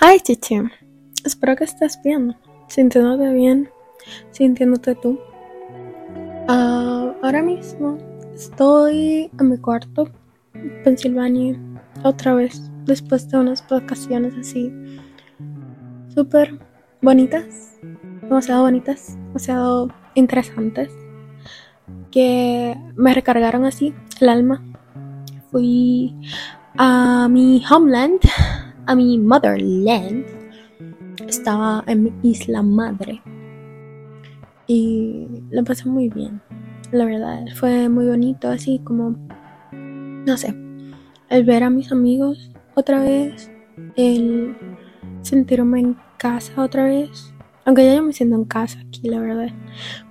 Hi, Chichi. Espero que estés bien, sintiéndote bien, sintiéndote tú. Ah, ahora mismo estoy en mi cuarto, en Pensilvania, otra vez, después de unas vacaciones así, súper bonitas, demasiado bonitas, demasiado interesantes, que me recargaron así el alma. Fui a mi homeland, a mi motherland. Estaba en mi isla madre. Y lo pasé muy bien. La verdad, fue muy bonito, así como, no sé, el ver a mis amigos otra vez, el sentirme en casa otra vez. Aunque ya yo me siento en casa aquí, la verdad.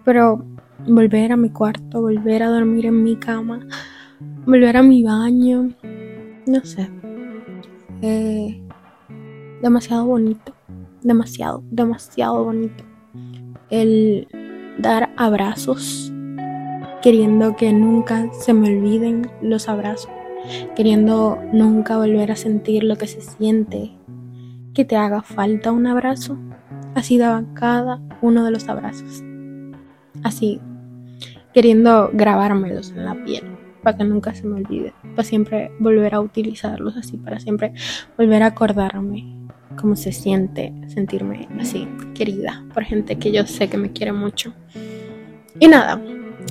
Pero volver a mi cuarto, volver a dormir en mi cama, volver a mi baño, no sé. Eh, demasiado bonito, demasiado, demasiado bonito. El dar abrazos, queriendo que nunca se me olviden los abrazos, queriendo nunca volver a sentir lo que se siente, que te haga falta un abrazo. Así daba cada uno de los abrazos. Así, queriendo grabármelos en la piel para que nunca se me olvide, para siempre volver a utilizarlos así, para siempre volver a acordarme cómo se siente sentirme así querida por gente que yo sé que me quiere mucho. Y nada,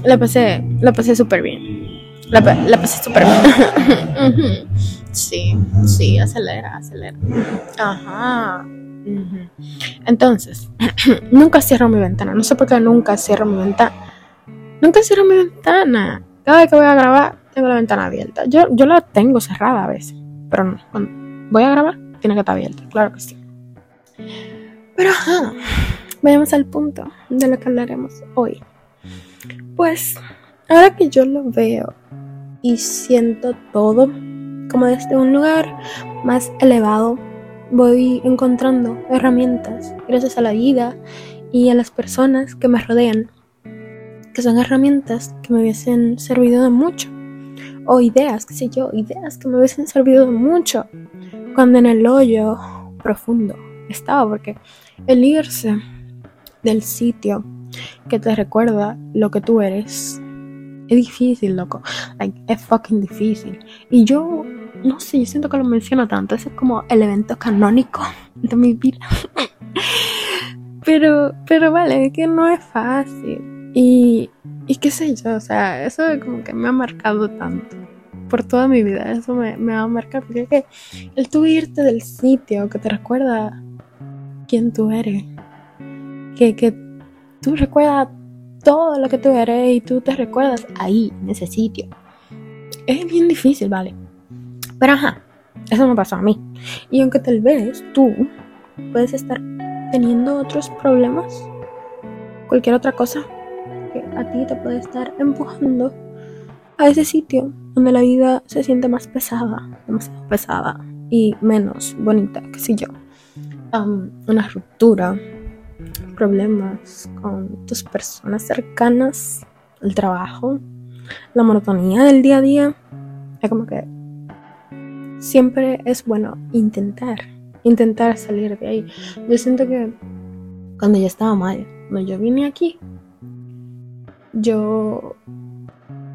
la pasé, la pasé súper bien. La, la pasé súper bien. Sí, sí, acelera, acelera. Ajá. Entonces, nunca cierro mi ventana. No sé por qué nunca cierro mi ventana. Nunca cierro mi ventana. Cada vez que voy a grabar, tengo la ventana abierta. Yo, yo la tengo cerrada a veces. Pero no, cuando voy a grabar, tiene que estar abierta. Claro que sí. Pero ajá. Vayamos al punto de lo que hablaremos hoy. Pues, ahora que yo lo veo y siento todo como desde un lugar más elevado, voy encontrando herramientas gracias a la vida y a las personas que me rodean, que son herramientas que me hubiesen servido de mucho, o ideas, qué sé yo, ideas que me hubiesen servido de mucho cuando en el hoyo profundo estaba, porque el irse del sitio que te recuerda lo que tú eres es difícil, loco, like, es fucking difícil, y yo no sé, yo siento que lo menciono tanto, ese es como el evento canónico de mi vida. pero, pero vale, es que no es fácil. Y, y qué sé yo, o sea, eso como que me ha marcado tanto. Por toda mi vida, eso me, me va a. Porque que el tú irte del sitio que te recuerda quién tú eres, que, que tú recuerdas todo lo que tú eres y tú te recuerdas ahí, en ese sitio. Es bien difícil, ¿vale? Pero ajá, eso me pasó a mí. Y aunque tal vez tú puedes estar teniendo otros problemas, cualquier otra cosa que a ti te puede estar empujando a ese sitio donde la vida se siente más pesada, demasiado pesada y menos bonita, qué sé yo. Una ruptura, problemas con tus personas cercanas, el trabajo, la monotonía del día a día. Es como que siempre es bueno intentar, intentar salir de ahí. Yo siento que cuando yo estaba mal, cuando yo vine aquí, yo,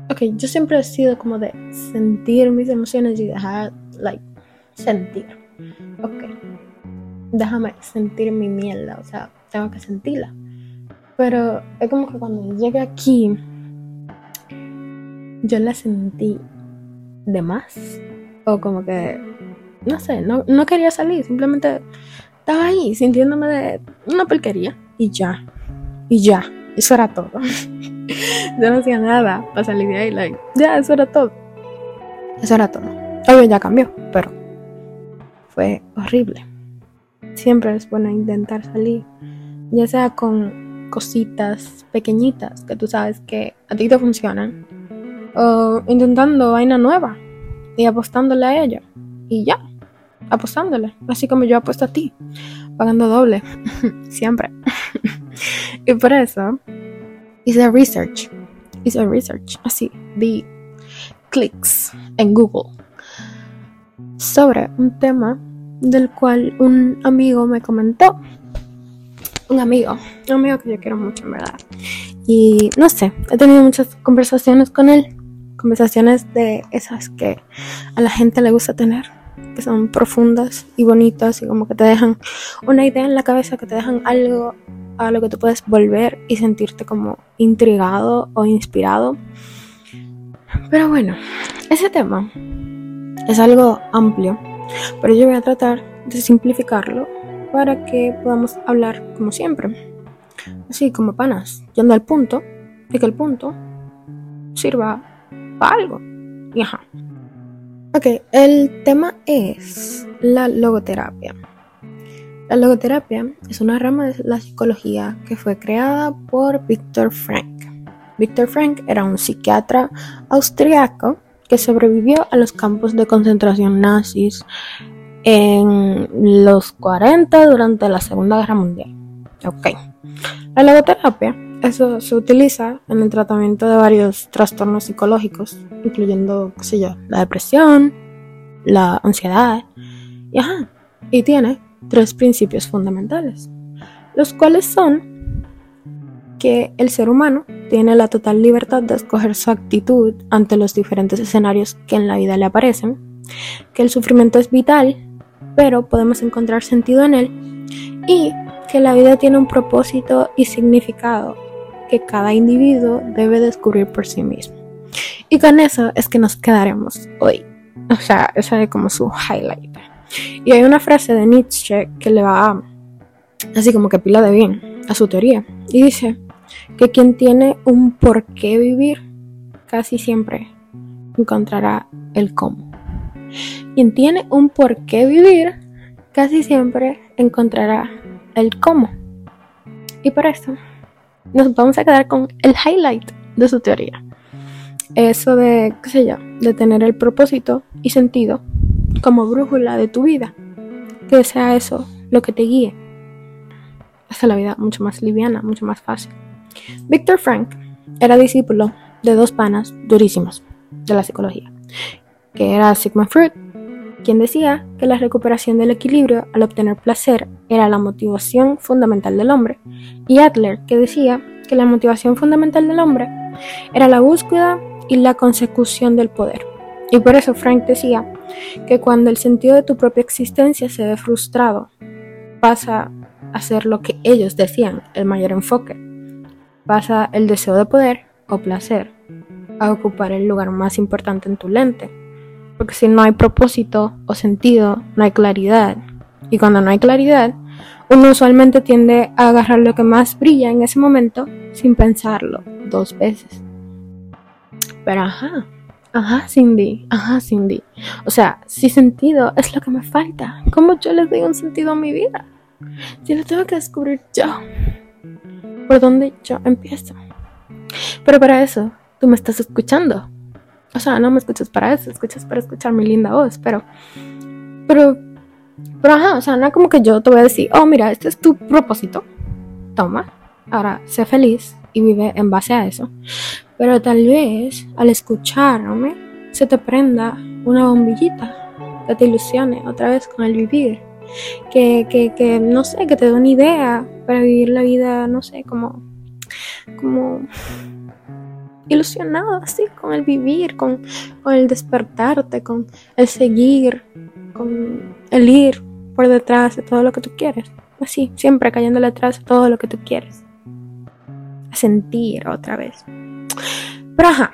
ok, yo siempre he sido como de sentir mis emociones y dejar, like, sentir. Ok, déjame sentir mi mierda, o sea, tengo que sentirla. Pero es como que cuando llegué aquí, yo la sentí de más. O como que, no sé, no, no quería salir, simplemente estaba ahí sintiéndome de una porquería. Y ya, y ya, eso era todo. yo no hacía nada para salir de ahí, like, ya, eso era todo. Eso era todo. Obvio ya cambió, pero fue horrible. Siempre es bueno intentar salir, ya sea con cositas pequeñitas que tú sabes que a ti te funcionan, o intentando vaina nueva y apostándole a ella. Y ya, apostándole, así como yo apuesto a ti, pagando doble, siempre. y por eso hice research. Hice research, así, di clics en Google sobre un tema del cual un amigo me comentó. Un amigo, un amigo que yo quiero mucho, en verdad. Y no sé, he tenido muchas conversaciones con él. Conversaciones de esas que a la gente le gusta tener. Que son profundas y bonitas y como que te dejan una idea en la cabeza, que te dejan algo a lo que tú puedes volver y sentirte como intrigado o inspirado. Pero bueno, ese tema es algo amplio, pero yo voy a tratar de simplificarlo para que podamos hablar como siempre. Así como panas, yendo al punto y que el punto sirva algo. Ajá. Ok, el tema es la logoterapia. La logoterapia es una rama de la psicología que fue creada por Viktor Frank. Viktor Frank era un psiquiatra austriaco que sobrevivió a los campos de concentración nazis en los 40 durante la Segunda Guerra Mundial. Ok. La logoterapia, eso se utiliza en el tratamiento de varios trastornos psicológicos, incluyendo, qué sé yo, la depresión, la ansiedad, y ajá, y tiene tres principios fundamentales, los cuales son que el ser humano tiene la total libertad de escoger su actitud ante los diferentes escenarios que en la vida le aparecen, que el sufrimiento es vital, pero podemos encontrar sentido en él, y que la vida tiene un propósito y significado que cada individuo debe descubrir por sí mismo. Y con eso es que nos quedaremos hoy. O sea, esa es como su highlight. Y hay una frase de Nietzsche que le va así como que pila de bien a su teoría. Y dice, que quien tiene un por qué vivir casi siempre encontrará el cómo. Quien tiene un por qué vivir casi siempre encontrará el cómo. Y por eso nos vamos a quedar con el highlight de su teoría. Eso de, qué sé yo, de tener el propósito y sentido como brújula de tu vida. Que sea eso lo que te guíe. Hace la vida mucho más liviana, mucho más fácil. Victor Frank era discípulo de dos panas durísimos de la psicología, que era Sigmund Freud, quien decía que la recuperación del equilibrio al obtener placer era la motivación fundamental del hombre, y Adler, que decía que la motivación fundamental del hombre era la búsqueda y la consecución del poder. Y por eso Frank decía que cuando el sentido de tu propia existencia se ve frustrado, pasa a ser lo que ellos decían, el mayor enfoque, pasa el deseo de poder o placer a ocupar el lugar más importante en tu lente. Porque si no hay propósito o sentido, no hay claridad. Y cuando no hay claridad, uno usualmente tiende a agarrar lo que más brilla en ese momento sin pensarlo dos veces. Pero ajá, ajá Cindy, ajá Cindy. O sea, si sentido es lo que me falta, ¿cómo yo le doy un sentido a mi vida? Si lo tengo que descubrir yo por dónde yo empiezo. Pero para eso, tú me estás escuchando. O sea, no me escuchas para eso, escuchas para escuchar mi linda voz, pero. Pero. Pero ajá, o sea, no como que yo te voy a decir, oh, mira, este es tu propósito. Toma, ahora sé feliz y vive en base a eso. Pero tal vez al escucharme se te prenda una bombillita que te ilusione otra vez con el vivir que, que, que, no sé, que te dé una idea para vivir la vida, no sé, como, como ilusionado así con el vivir, con, con el despertarte, con el seguir, con el ir por detrás de todo lo que tú quieres. Así, siempre cayéndole atrás de todo lo que tú quieres. A sentir otra vez. Pero ajá,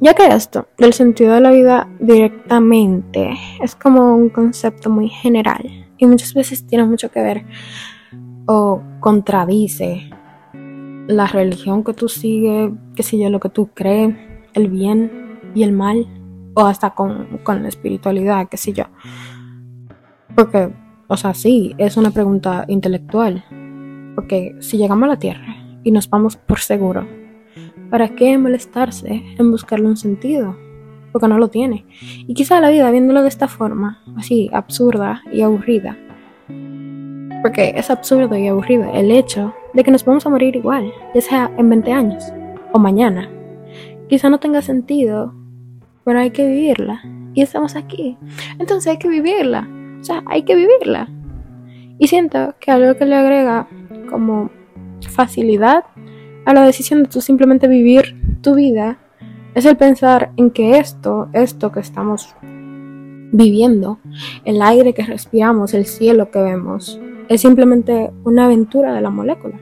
ya que esto del sentido de la vida directamente es como un concepto muy general y muchas veces tiene mucho que ver o contradice la religión que tú sigues, qué sé yo, lo que tú crees, el bien y el mal, o hasta con, con la espiritualidad, qué sé yo. Porque, o sea, sí, es una pregunta intelectual. Porque si llegamos a la Tierra y nos vamos por seguro, ¿Para qué molestarse en buscarle un sentido? Porque no lo tiene. Y quizá la vida, viéndolo de esta forma, así, absurda y aburrida. Porque es absurdo y aburrido el hecho de que nos vamos a morir igual, ya sea en 20 años o mañana. Quizá no tenga sentido, pero hay que vivirla. Y estamos aquí. Entonces hay que vivirla. O sea, hay que vivirla. Y siento que algo que le agrega como facilidad a la decisión de tú simplemente vivir tu vida es el pensar en que esto, esto que estamos viviendo, el aire que respiramos, el cielo que vemos, es simplemente una aventura de la molécula,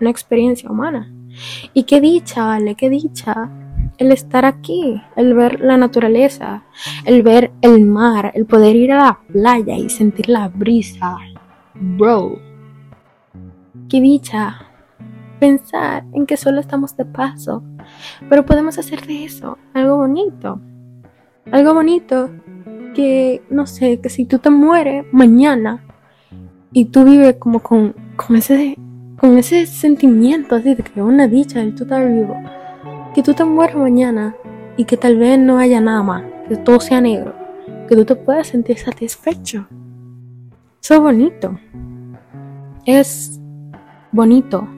una experiencia humana. Y qué dicha, vale, qué dicha el estar aquí, el ver la naturaleza, el ver el mar, el poder ir a la playa y sentir la brisa. Bro, qué dicha pensar en que solo estamos de paso, pero podemos hacer de eso algo bonito. Algo bonito que, no sé, que si tú te mueres mañana y tú vives como con, con ese con ese sentimiento así de que una dicha de tú estar vivo, que tú te mueres mañana y que tal vez no haya nada más, que todo sea negro, que tú te puedas sentir satisfecho. Eso es bonito. Es bonito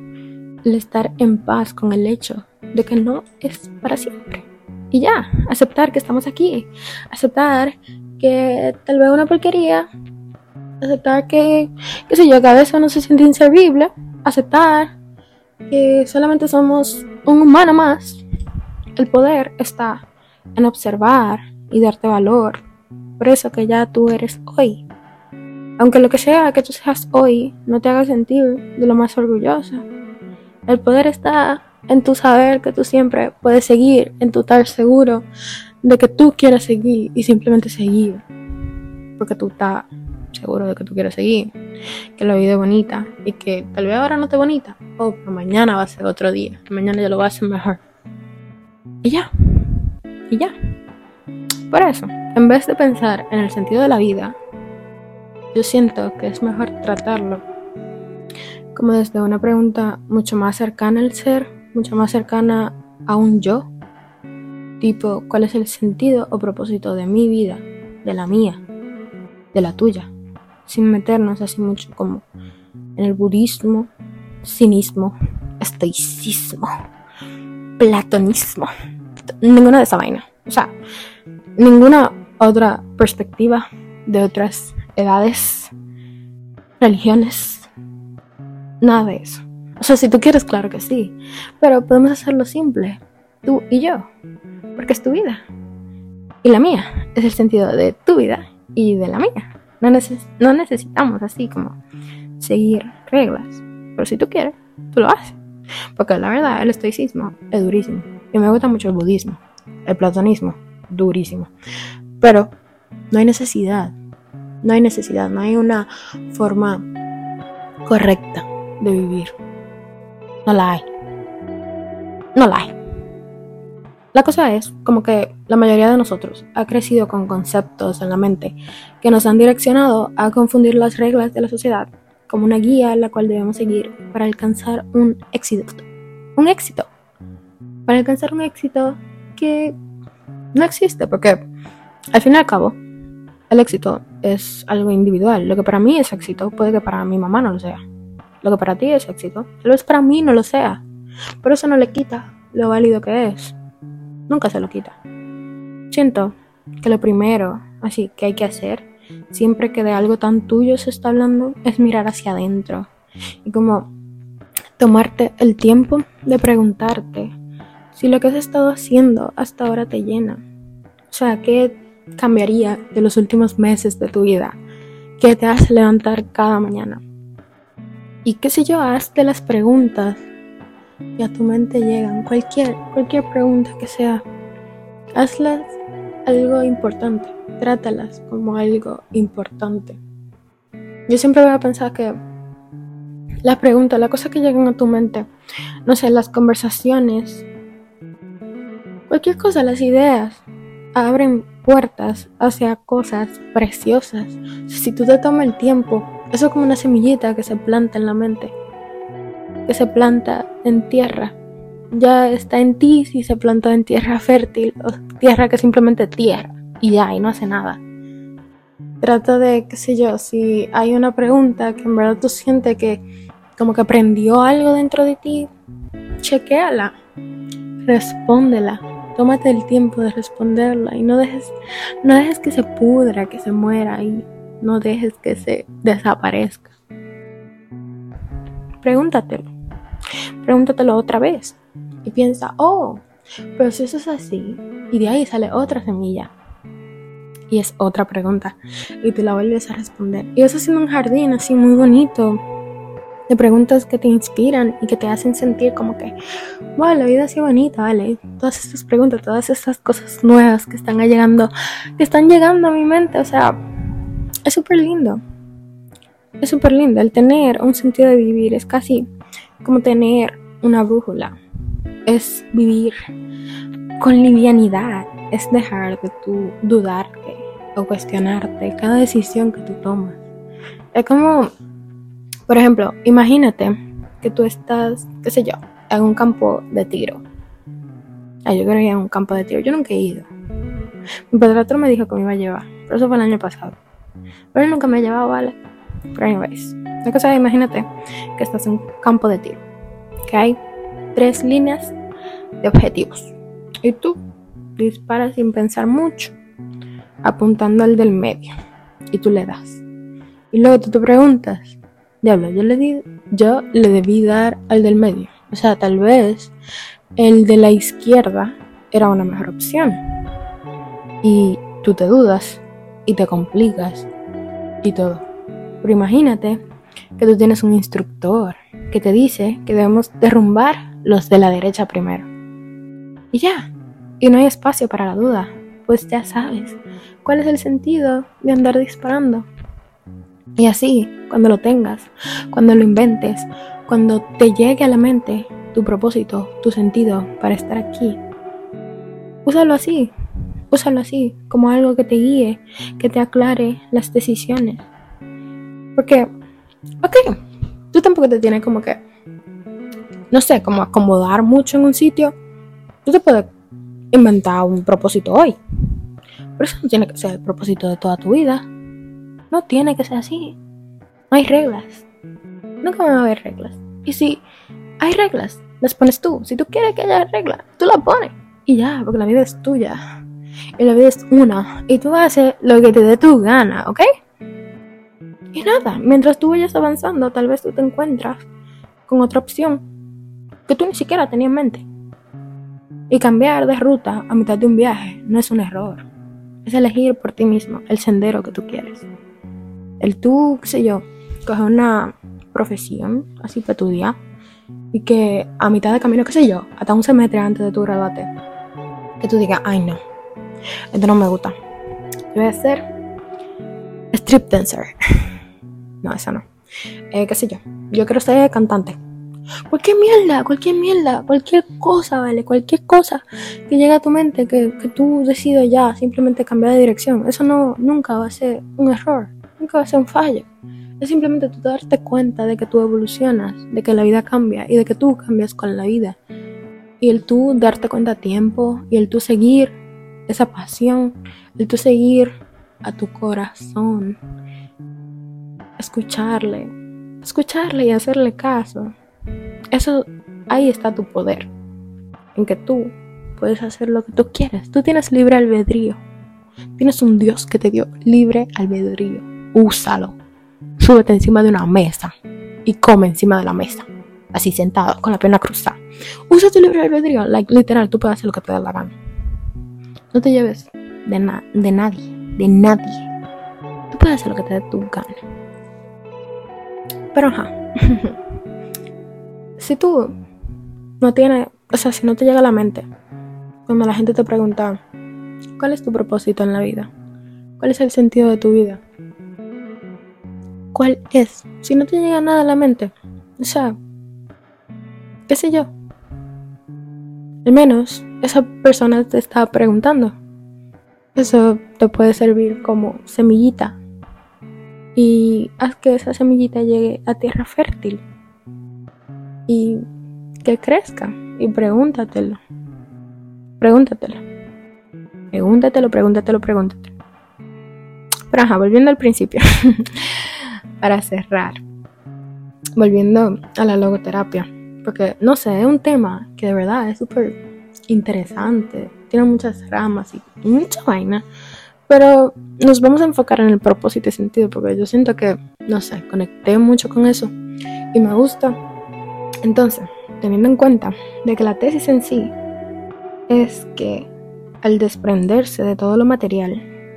el estar en paz con el hecho de que no es para siempre. Y ya, aceptar que estamos aquí, aceptar que tal vez una porquería, aceptar que, qué sé yo, a veces uno se siente inservible, aceptar que solamente somos un humano más. El poder está en observar y darte valor por eso que ya tú eres hoy. Aunque lo que sea que tú seas hoy no te haga sentir de lo más orgullosa. El poder está en tu saber que tú siempre puedes seguir, en tu estar seguro de que tú quieres seguir y simplemente seguir. Porque tú estás seguro de que tú quieres seguir, que la vida es bonita y que tal vez ahora no esté bonita, o pero mañana va a ser otro día, mañana ya lo va a hacer mejor. Y ya, y ya. Por eso, en vez de pensar en el sentido de la vida, yo siento que es mejor tratarlo como desde una pregunta mucho más cercana al ser, mucho más cercana a un yo, tipo, ¿cuál es el sentido o propósito de mi vida, de la mía, de la tuya? Sin meternos así mucho como en el budismo, cinismo, estoicismo, platonismo, ninguna de esa vaina. O sea, ninguna otra perspectiva de otras edades, religiones, nada de eso. O sea, si tú quieres, claro que sí, pero podemos hacerlo simple, tú y yo, porque es tu vida. Y la mía es el sentido de tu vida y de la mía. No, no necesitamos así como seguir reglas. Pero si tú quieres, tú lo haces. Porque la verdad, el estoicismo es durísimo. Y me gusta mucho el budismo. El platonismo, durísimo. Pero no hay necesidad. No hay necesidad. No hay una forma correcta de vivir. No la hay. No la hay. La cosa es como que la mayoría de nosotros ha crecido con conceptos en la mente que nos han direccionado a confundir las reglas de la sociedad como una guía la cual debemos seguir para alcanzar un éxito. Un éxito. Para alcanzar un éxito que no existe porque al fin y al cabo el éxito es algo individual. Lo que para mí es éxito puede que para mi mamá no lo sea. Lo que para ti es éxito tal vez para mí no lo sea. Pero eso no le quita lo válido que es nunca se lo quita. Siento que lo primero, así que hay que hacer, siempre que de algo tan tuyo se está hablando, es mirar hacia adentro y como tomarte el tiempo de preguntarte si lo que has estado haciendo hasta ahora te llena. O sea, ¿qué cambiaría de los últimos meses de tu vida? ¿Qué te hace levantar cada mañana? Y qué sé yo, hazte las preguntas y a tu mente llegan. Cualquier, cualquier pregunta que sea, hazlas algo importante, trátalas como algo importante. Yo siempre voy a pensar que las preguntas, las cosas que llegan a tu mente, no sé, las conversaciones, cualquier cosa, las ideas, abren puertas hacia cosas preciosas. Si tú te tomas el tiempo, eso es como una semillita que se planta en la mente que se planta en tierra. Ya está en ti si se plantó en tierra fértil o tierra que simplemente tierra y ya, y no hace nada. Trata de, qué sé yo, si hay una pregunta que en verdad tú sientes que como que prendió algo dentro de ti, chequéala, respóndela, tómate el tiempo de responderla y no dejes, no dejes que se pudra, que se muera y no dejes que se desaparezca. Pregúntatelo, pregúntatelo otra vez y piensa, oh, pero si eso es así, y de ahí sale otra semilla. Y es otra pregunta. Y te la vuelves a responder. Y eso haciendo un jardín así muy bonito. De preguntas que te inspiran y que te hacen sentir como que, wow, la vida sido bonita, ¿vale? Todas estas preguntas, todas estas cosas nuevas que están llegando, que están llegando a mi mente. O sea, es súper lindo. Es súper lindo. El tener un sentido de vivir es casi como tener una brújula. Es vivir con livianidad es dejar de tú dudarte o cuestionarte cada decisión que tú tomas. Es como, por ejemplo, imagínate que tú estás, qué sé yo, en un campo de tiro. Ah, yo creo que en un campo de tiro. Yo nunca he ido. Mi padrastro me dijo que me iba a llevar, pero eso fue el año pasado. Pero nunca me ha llevado, ¿vale? Pero anyways, la cosa imagínate que estás en un campo de tiro, que hay tres líneas de objetivos. Y tú disparas sin pensar mucho, apuntando al del medio. Y tú le das. Y luego tú te preguntas, diablo, yo le, di, yo le debí dar al del medio. O sea, tal vez el de la izquierda era una mejor opción. Y tú te dudas y te complicas y todo. Pero imagínate que tú tienes un instructor que te dice que debemos derrumbar los de la derecha primero. Y ya, y no hay espacio para la duda, pues ya sabes cuál es el sentido de andar disparando. Y así, cuando lo tengas, cuando lo inventes, cuando te llegue a la mente tu propósito, tu sentido para estar aquí, úsalo así, úsalo así, como algo que te guíe, que te aclare las decisiones. Porque, ok, tú tampoco te tienes como que, no sé, como acomodar mucho en un sitio. Tú te puedes inventar un propósito hoy. Pero eso no tiene que ser el propósito de toda tu vida. No tiene que ser así. No hay reglas. Nunca va a haber reglas. Y si hay reglas, las pones tú. Si tú quieres que haya reglas, tú las pones. Y ya, porque la vida es tuya. Y la vida es una. Y tú haces lo que te dé tu gana, ¿ok? Y nada, mientras tú vayas avanzando, tal vez tú te encuentras con otra opción que tú ni siquiera tenías en mente. Y cambiar de ruta a mitad de un viaje no es un error. Es elegir por ti mismo el sendero que tú quieres. El tú, qué sé yo, coger una profesión así para tu día y que a mitad de camino, qué sé yo, hasta un semestre antes de tu graduarte, que tú digas, ay no, esto no me gusta. Voy a ser strip dancer. No, eso no. Eh, qué sé yo, yo quiero ser cantante Cualquier mierda, cualquier mierda, cualquier cosa, ¿vale? Cualquier cosa que llegue a tu mente, que, que tú decidas ya simplemente cambiar de dirección. Eso no, nunca va a ser un error, nunca va a ser un fallo. Es simplemente tú darte cuenta de que tú evolucionas, de que la vida cambia y de que tú cambias con la vida. Y el tú darte cuenta a tiempo y el tú seguir esa pasión, el tú seguir a tu corazón, escucharle, escucharle y hacerle caso. Eso, ahí está tu poder. En que tú puedes hacer lo que tú quieres. Tú tienes libre albedrío. Tienes un Dios que te dio libre albedrío. Úsalo. Súbete encima de una mesa y come encima de la mesa. Así sentado, con la pierna cruzada. Usa tu libre albedrío. Like, literal, tú puedes hacer lo que te dé la gana. No te lleves de, na de nadie. De nadie. Tú puedes hacer lo que te dé tu gana. Pero ajá. si tú no tienes, o sea, si no te llega a la mente, cuando la gente te pregunta, ¿cuál es tu propósito en la vida? ¿Cuál es el sentido de tu vida? ¿Cuál es? Si no te llega nada a la mente, o sea, qué sé yo. Al menos esa persona te está preguntando. Eso te puede servir como semillita. Y haz que esa semillita llegue a tierra fértil y que crezca. Y pregúntatelo. Pregúntatelo. Pregúntatelo, pregúntatelo, pregúntatelo. Pero ajá, volviendo al principio. Para cerrar. volviendo a la logoterapia, porque no sé, es un tema que de verdad es súper interesante, tiene muchas ramas y mucha vaina, pero nos vamos a enfocar en el propósito y sentido, porque yo siento que, no sé, conecté mucho con eso y me gusta. Entonces, teniendo en cuenta de que la tesis en sí es que al desprenderse de todo lo material,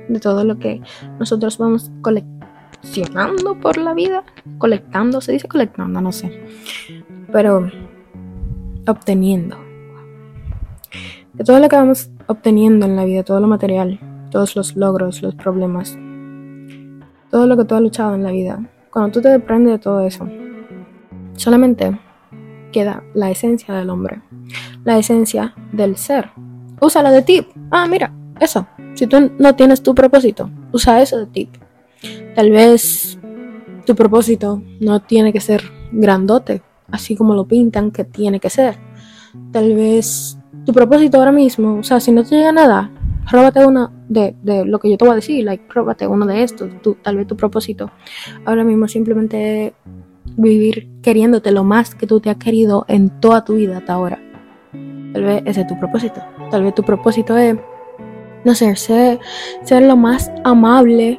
de todo lo que nosotros vamos coleccionando por la vida, colectando, se dice colectando, no sé, pero obteniendo. De todo lo que vamos obteniendo en la vida, todo lo material, todos los logros, los problemas, todo lo que tú has luchado en la vida, cuando tú te desprendes de todo eso, solamente queda la esencia del hombre, la esencia del ser. Úsala de ti. Ah, mira, eso. Si tú no tienes tu propósito, usa eso de ti. Tal vez tu propósito no tiene que ser grandote, así como lo pintan que tiene que ser. Tal vez tu propósito ahora mismo, o sea, si no te llega nada, róbate uno de, de, lo que yo te voy a decir, like, róbate uno de estos, tú, tal vez tu propósito ahora mismo simplemente vivir queriéndote lo más que tú te has querido en toda tu vida hasta ahora. Tal vez ese es tu propósito. Tal vez tu propósito es, no sé, ser, ser lo más amable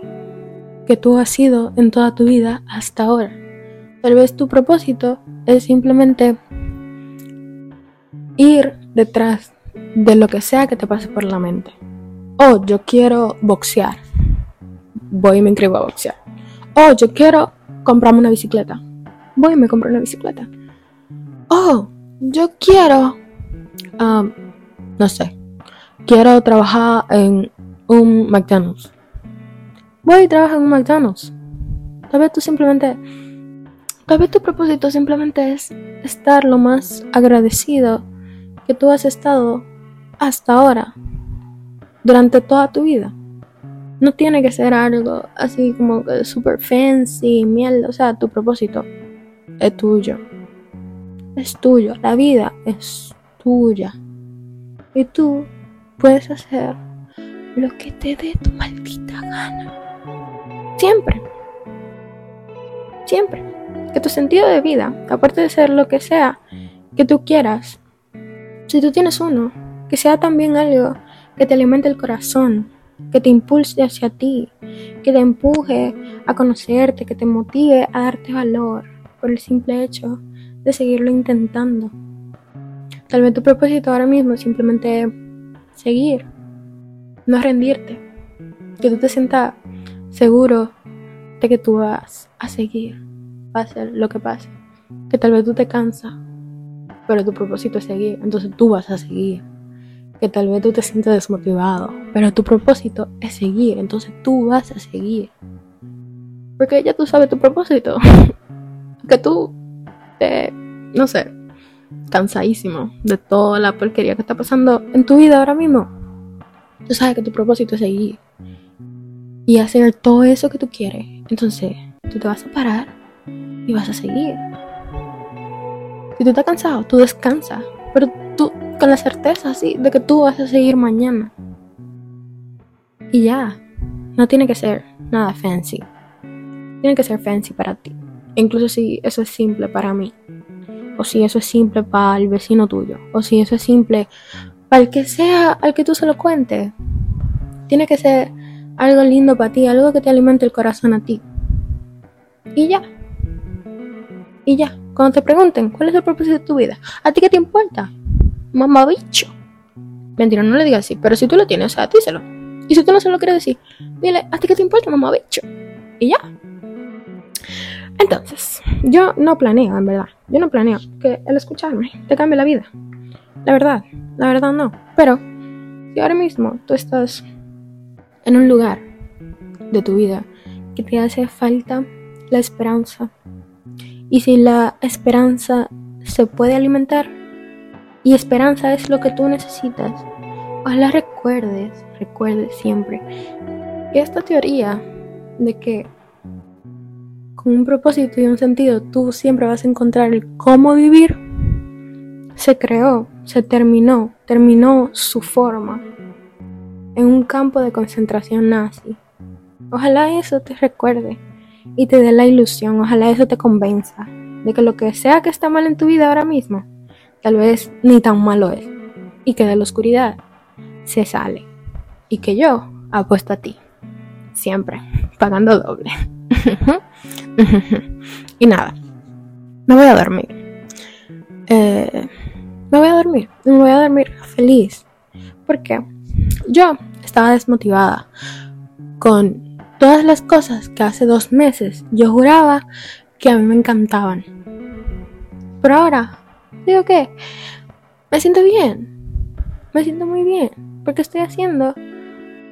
que tú has sido en toda tu vida hasta ahora. Tal vez tu propósito es simplemente ir detrás de lo que sea que te pase por la mente. Oh, yo quiero boxear. Voy y me inscribo a boxear. Oh, yo quiero comprarme una bicicleta. Voy y me compro una bicicleta. Oh, yo quiero, um, no sé, quiero trabajar en un McDonald's. Voy y trabajo en un McDonald's. Tal vez tú simplemente, tal vez tu propósito simplemente es estar lo más agradecido que tú has estado hasta ahora, durante toda tu vida. No tiene que ser algo así como super fancy, mierda, o sea, tu propósito es tuyo. Es tuyo. La vida es tuya. Y tú puedes hacer lo que te dé tu maldita gana. Siempre. Siempre. Que tu sentido de vida, aparte de ser lo que sea que tú quieras, si tú tienes uno, que sea también algo que te alimente el corazón, que te impulse hacia ti, que te empuje a conocerte, que te motive a darte valor por el simple hecho de seguirlo intentando. Tal vez tu propósito ahora mismo es simplemente seguir, no rendirte, que tú te sientas seguro de que tú vas a seguir, pase lo que pase, que tal vez tú te cansas, pero tu propósito es seguir, entonces tú vas a seguir, que tal vez tú te sientas desmotivado, pero tu propósito es seguir, entonces tú vas a seguir, porque ya tú sabes tu propósito. que tú, eh, no sé, cansadísimo de toda la porquería que está pasando en tu vida ahora mismo, tú sabes que tu propósito es seguir y hacer todo eso que tú quieres. Entonces, tú te vas a parar y vas a seguir. Si tú estás cansado, tú descansas, pero tú con la certeza, sí, de que tú vas a seguir mañana. Y ya, no tiene que ser nada fancy. Tiene que ser fancy para ti. Incluso si eso es simple para mí. O si eso es simple para el vecino tuyo. O si eso es simple para el que sea al que tú se lo cuentes. Tiene que ser algo lindo para ti, algo que te alimente el corazón a ti. Y ya. Y ya. Cuando te pregunten cuál es el propósito de tu vida, ¿a ti qué te importa? Mamá bicho. Mentira, no le digas así, pero si tú lo tienes, o sea, díselo. Y si tú no se lo quieres decir, dile, ¿a ti qué te importa, mamá bicho? Y ya. Entonces, yo no planeo, en verdad. Yo no planeo que el escucharme te cambie la vida. La verdad, la verdad no. Pero, si ahora mismo tú estás en un lugar de tu vida que te hace falta la esperanza, y si la esperanza se puede alimentar, y esperanza es lo que tú necesitas, ojalá recuerdes, recuerdes siempre que esta teoría de que con un propósito y un sentido, tú siempre vas a encontrar el cómo vivir, se creó, se terminó, terminó su forma en un campo de concentración nazi. Ojalá eso te recuerde y te dé la ilusión, ojalá eso te convenza de que lo que sea que está mal en tu vida ahora mismo, tal vez ni tan malo es. Y que de la oscuridad se sale. Y que yo apuesto a ti. Siempre. Pagando doble. y nada. Me voy a dormir. Eh, me voy a dormir. Me voy a dormir feliz. Porque yo estaba desmotivada con todas las cosas que hace dos meses yo juraba que a mí me encantaban. Pero ahora, digo que me siento bien. Me siento muy bien. Porque estoy haciendo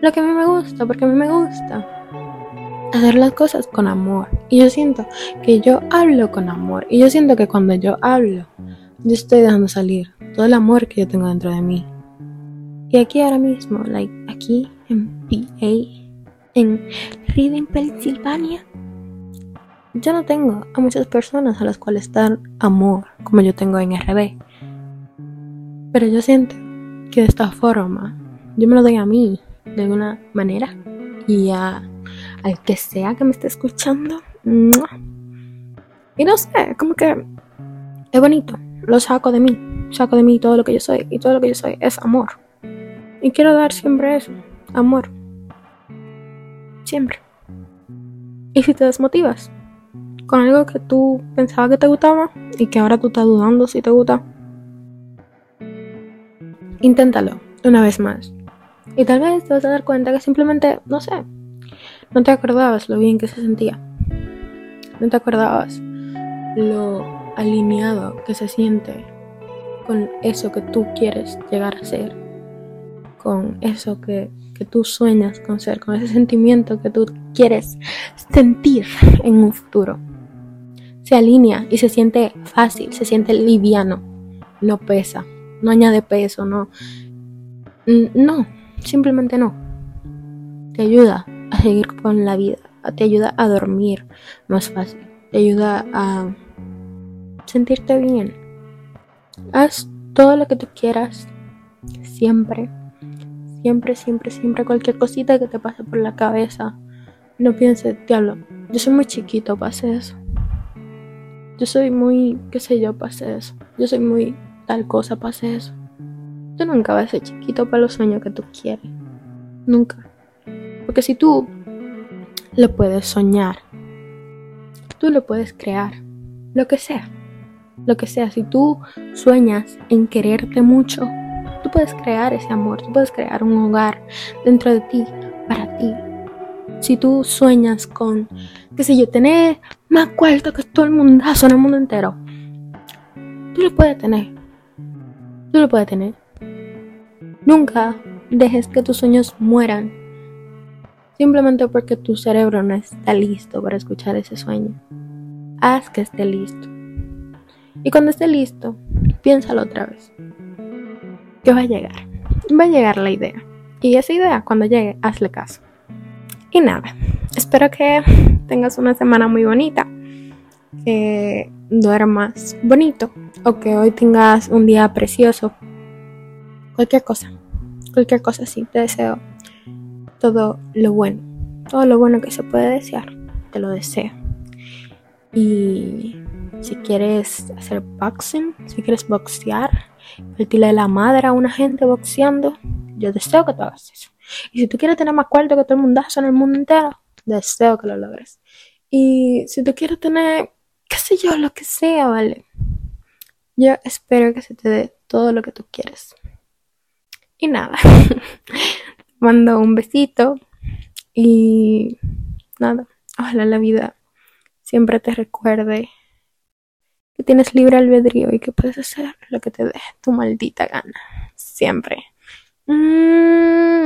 lo que a mí me gusta. Porque a mí me gusta hacer las cosas con amor. Y yo siento que yo hablo con amor. Y yo siento que cuando yo hablo, yo estoy dejando salir todo el amor que yo tengo dentro de mí. Y aquí ahora mismo, like aquí en PA, en Reading, Pennsylvania, yo no tengo a muchas personas a las cuales dar amor como yo tengo en RD. Pero yo siento que de esta forma yo me lo doy a mí de alguna manera y a al que sea que me esté escuchando. Y no sé, como que es bonito. Lo saco de mí. Saco de mí todo lo que yo soy. Y todo lo que yo soy es amor. Y quiero dar siempre eso. Amor. Siempre. Y si te desmotivas con algo que tú pensabas que te gustaba y que ahora tú estás dudando si te gusta, inténtalo una vez más. Y tal vez te vas a dar cuenta que simplemente, no sé, no te acordabas lo bien que se sentía. No te acordabas lo alineado que se siente con eso que tú quieres llegar a ser. Con eso que, que tú sueñas con ser. Con ese sentimiento que tú quieres sentir en un futuro. Se alinea y se siente fácil, se siente liviano. No pesa, no añade peso, no. No, simplemente no. Te ayuda a seguir con la vida, te ayuda a dormir más fácil, te ayuda a sentirte bien. Haz todo lo que tú quieras, siempre, siempre, siempre, siempre, cualquier cosita que te pase por la cabeza. No pienses, diablo, yo soy muy chiquito para hacer eso. Yo soy muy, qué sé yo, hacer eso. Yo soy muy tal cosa hacer eso. Tú nunca vas a ser chiquito para los sueños que tú quieres. Nunca. Porque si tú lo puedes soñar, tú lo puedes crear, lo que sea, lo que sea. Si tú sueñas en quererte mucho, tú puedes crear ese amor, tú puedes crear un hogar dentro de ti, para ti. Si tú sueñas con, qué sé yo, tener más cuarto que todo el mundazo en el mundo entero, tú lo puedes tener. Tú lo puedes tener. Nunca dejes que tus sueños mueran simplemente porque tu cerebro no está listo para escuchar ese sueño. Haz que esté listo. Y cuando esté listo, piénsalo otra vez. Que va a llegar. Va a llegar la idea. Y esa idea, cuando llegue, hazle caso. Y nada, espero que tengas una semana muy bonita. Que duermas bonito. O que hoy tengas un día precioso. Cualquier cosa. Cualquier cosa sí, te deseo todo lo bueno, todo lo bueno que se puede desear, te lo deseo. Y si quieres hacer boxing, si quieres boxear, partirle la madre a una gente boxeando, yo deseo que tú hagas eso. Y si tú quieres tener más cuarto que todo el mundo en el mundo entero, deseo que lo logres. Y si tú quieres tener, qué sé yo, lo que sea, vale. Yo espero que se te dé todo lo que tú quieres. Y nada. mando un besito y nada, ojalá la vida siempre te recuerde que tienes libre albedrío y que puedes hacer lo que te dé tu maldita gana. Siempre. Mm.